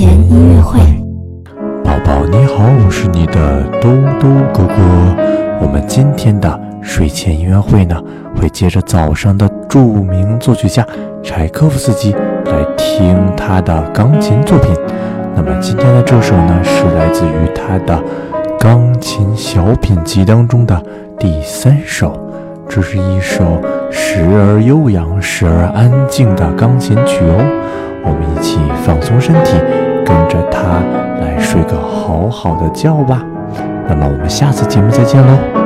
前音乐会，宝宝你好，我是你的兜兜哥哥。我们今天的睡前音乐会呢，会接着早上的著名作曲家柴可夫斯基来听他的钢琴作品。那么今天的这首呢，是来自于他的钢琴小品集当中的第三首。这是一首时而悠扬、时而安静的钢琴曲哦。我们一起放松身体，跟着他来睡个好好的觉吧。那么我们下次节目再见喽。